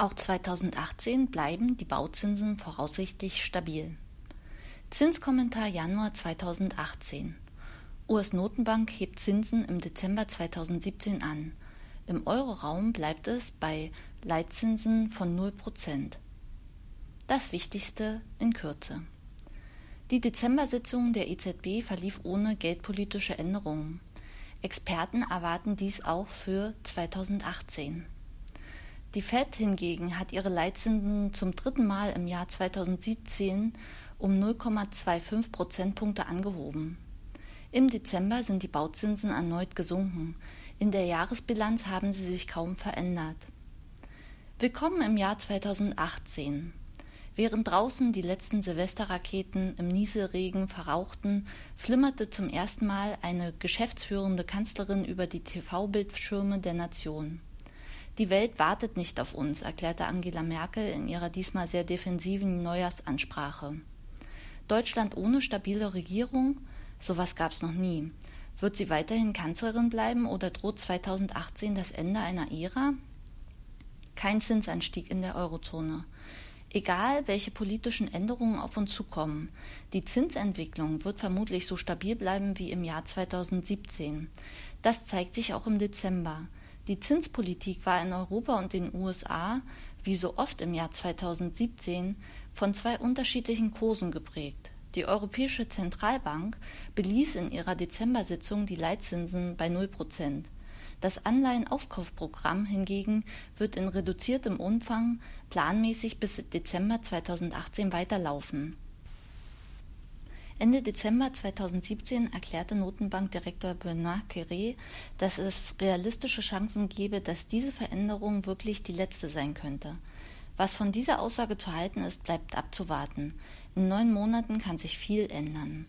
Auch 2018 bleiben die Bauzinsen voraussichtlich stabil. Zinskommentar Januar 2018 US-Notenbank hebt Zinsen im Dezember 2017 an. Im Euroraum bleibt es bei Leitzinsen von 0% Das Wichtigste in Kürze. Die Dezember-Sitzung der EZB verlief ohne geldpolitische Änderungen. Experten erwarten dies auch für 2018. Die Fed hingegen hat ihre Leitzinsen zum dritten Mal im Jahr 2017 um 0,25 Prozentpunkte angehoben. Im Dezember sind die Bauzinsen erneut gesunken. In der Jahresbilanz haben sie sich kaum verändert. Willkommen im Jahr 2018. Während draußen die letzten Silvesterraketen im Nieselregen verrauchten, flimmerte zum ersten Mal eine geschäftsführende Kanzlerin über die TV-Bildschirme der Nation. Die Welt wartet nicht auf uns, erklärte Angela Merkel in ihrer diesmal sehr defensiven Neujahrsansprache. Deutschland ohne stabile Regierung? Sowas gab's noch nie. Wird sie weiterhin Kanzlerin bleiben oder droht 2018 das Ende einer Ära? Kein Zinsanstieg in der Eurozone. Egal, welche politischen Änderungen auf uns zukommen, die Zinsentwicklung wird vermutlich so stabil bleiben wie im Jahr 2017. Das zeigt sich auch im Dezember. Die Zinspolitik war in Europa und den USA, wie so oft im Jahr 2017, von zwei unterschiedlichen Kursen geprägt. Die Europäische Zentralbank beließ in ihrer Dezember-Sitzung die Leitzinsen bei 0 Prozent. Das Anleihenaufkaufprogramm hingegen wird in reduziertem Umfang planmäßig bis Dezember 2018 weiterlaufen. Ende Dezember 2017 erklärte Notenbankdirektor Benoit Cœuré, dass es realistische Chancen gebe, dass diese Veränderung wirklich die letzte sein könnte. Was von dieser Aussage zu halten ist, bleibt abzuwarten. In neun Monaten kann sich viel ändern.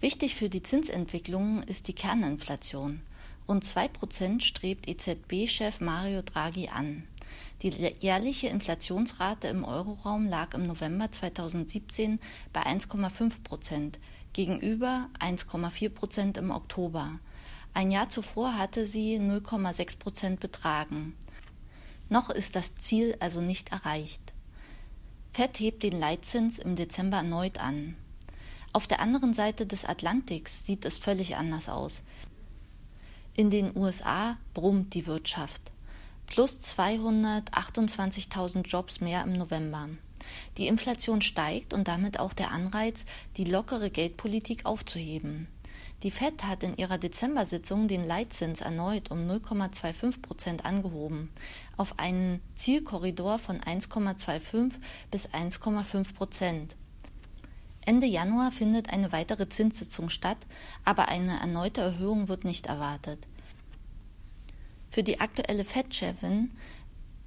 Wichtig für die Zinsentwicklung ist die Kerninflation. Rund zwei Prozent strebt EZB-Chef Mario Draghi an. Die jährliche Inflationsrate im Euroraum lag im November 2017 bei 1,5 Prozent gegenüber 1,4 Prozent im Oktober. Ein Jahr zuvor hatte sie 0,6 Prozent betragen. Noch ist das Ziel also nicht erreicht. Fed hebt den Leitzins im Dezember erneut an. Auf der anderen Seite des Atlantiks sieht es völlig anders aus. In den USA brummt die Wirtschaft plus 228.000 Jobs mehr im November. Die Inflation steigt und damit auch der Anreiz, die lockere Geldpolitik aufzuheben. Die Fed hat in ihrer Dezember-Sitzung den Leitzins erneut um 0,25 Prozent angehoben, auf einen Zielkorridor von 1,25 bis 1,5 Prozent. Ende Januar findet eine weitere Zinssitzung statt, aber eine erneute Erhöhung wird nicht erwartet. Für die aktuelle Fed-Chefin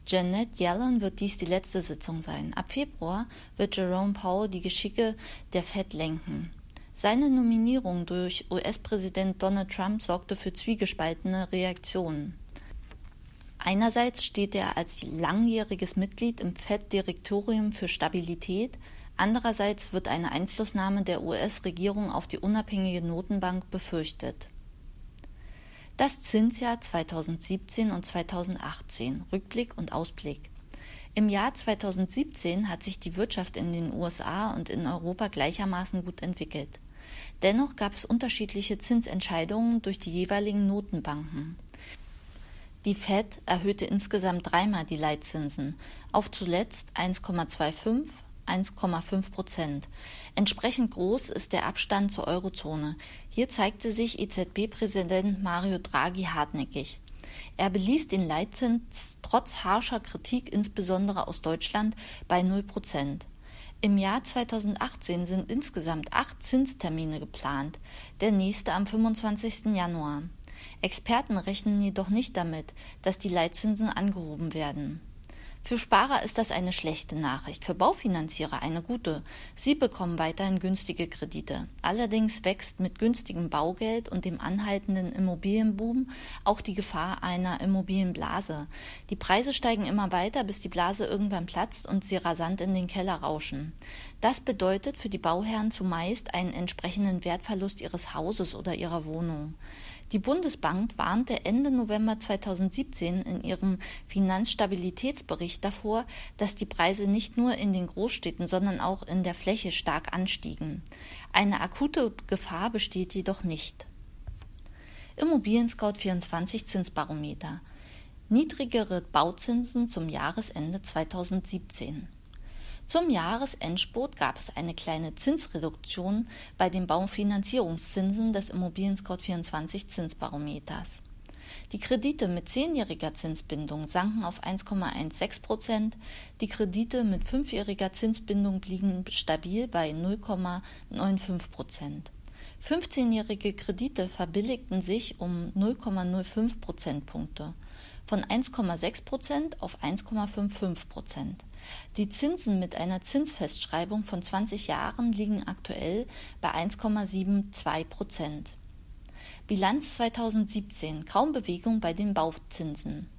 Janet Yellen wird dies die letzte Sitzung sein. Ab Februar wird Jerome Powell die Geschicke der Fed lenken. Seine Nominierung durch US-Präsident Donald Trump sorgte für zwiegespaltene Reaktionen. Einerseits steht er als langjähriges Mitglied im Fed-Direktorium für Stabilität, andererseits wird eine Einflussnahme der US-Regierung auf die unabhängige Notenbank befürchtet. Das Zinsjahr 2017 und 2018 Rückblick und Ausblick. Im Jahr 2017 hat sich die Wirtschaft in den USA und in Europa gleichermaßen gut entwickelt. Dennoch gab es unterschiedliche Zinsentscheidungen durch die jeweiligen Notenbanken. Die Fed erhöhte insgesamt dreimal die Leitzinsen auf zuletzt 1,25, 1,5 Prozent. Entsprechend groß ist der Abstand zur Eurozone. Hier zeigte sich EZB-Präsident Mario Draghi hartnäckig. Er beließ den Leitzins trotz harscher Kritik, insbesondere aus Deutschland, bei 0 Prozent. Im Jahr 2018 sind insgesamt acht Zinstermine geplant, der nächste am 25. Januar. Experten rechnen jedoch nicht damit, dass die Leitzinsen angehoben werden. Für Sparer ist das eine schlechte Nachricht, für Baufinanzierer eine gute. Sie bekommen weiterhin günstige Kredite. Allerdings wächst mit günstigem Baugeld und dem anhaltenden Immobilienboom auch die Gefahr einer Immobilienblase. Die Preise steigen immer weiter, bis die Blase irgendwann platzt und sie rasant in den Keller rauschen. Das bedeutet für die Bauherren zumeist einen entsprechenden Wertverlust ihres Hauses oder ihrer Wohnung. Die Bundesbank warnte Ende November 2017 in ihrem Finanzstabilitätsbericht davor, dass die Preise nicht nur in den Großstädten, sondern auch in der Fläche stark anstiegen. Eine akute Gefahr besteht jedoch nicht. Immobilien Scout 24 Zinsbarometer. Niedrigere Bauzinsen zum Jahresende 2017. Zum Jahresendspurt gab es eine kleine Zinsreduktion bei den Baufinanzierungszinsen des Immobilien Scout 24 Zinsbarometers. Die Kredite mit zehnjähriger Zinsbindung sanken auf 1,16 Prozent, die Kredite mit fünfjähriger Zinsbindung blieben stabil bei 0,95 Prozent. 15-jährige Kredite verbilligten sich um 0,05 Prozentpunkte von 1,6 Prozent auf 1,55 Prozent. Die Zinsen mit einer Zinsfestschreibung von 20 Jahren liegen aktuell bei 1,72 Prozent. Bilanz 2017 kaum Bewegung bei den Bauzinsen.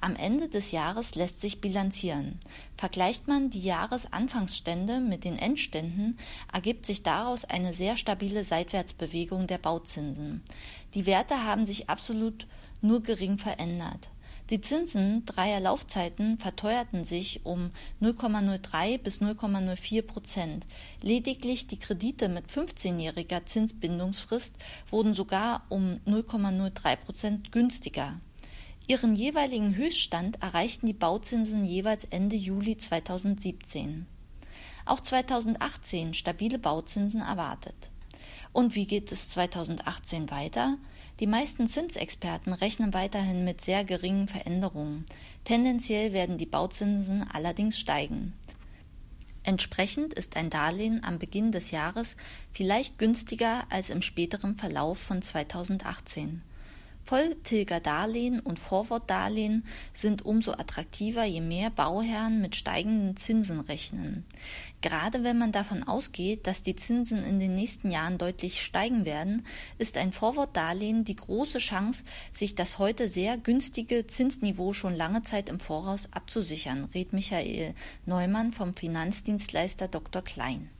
Am Ende des Jahres lässt sich bilanzieren. Vergleicht man die Jahresanfangsstände mit den Endständen, ergibt sich daraus eine sehr stabile Seitwärtsbewegung der Bauzinsen. Die Werte haben sich absolut nur gering verändert. Die Zinsen dreier Laufzeiten verteuerten sich um 0,03 bis 0,04 Prozent. Lediglich die Kredite mit 15-jähriger Zinsbindungsfrist wurden sogar um 0,03 Prozent günstiger. Ihren jeweiligen Höchststand erreichten die Bauzinsen jeweils Ende Juli 2017. Auch 2018 stabile Bauzinsen erwartet. Und wie geht es 2018 weiter? Die meisten Zinsexperten rechnen weiterhin mit sehr geringen Veränderungen. Tendenziell werden die Bauzinsen allerdings steigen. Entsprechend ist ein Darlehen am Beginn des Jahres vielleicht günstiger als im späteren Verlauf von 2018. Volltilgerdarlehen und Vorwortdarlehen sind umso attraktiver, je mehr Bauherren mit steigenden Zinsen rechnen. Gerade wenn man davon ausgeht, dass die Zinsen in den nächsten Jahren deutlich steigen werden, ist ein Vorwortdarlehen die große Chance, sich das heute sehr günstige Zinsniveau schon lange Zeit im Voraus abzusichern, rät Michael Neumann vom Finanzdienstleister Dr. Klein.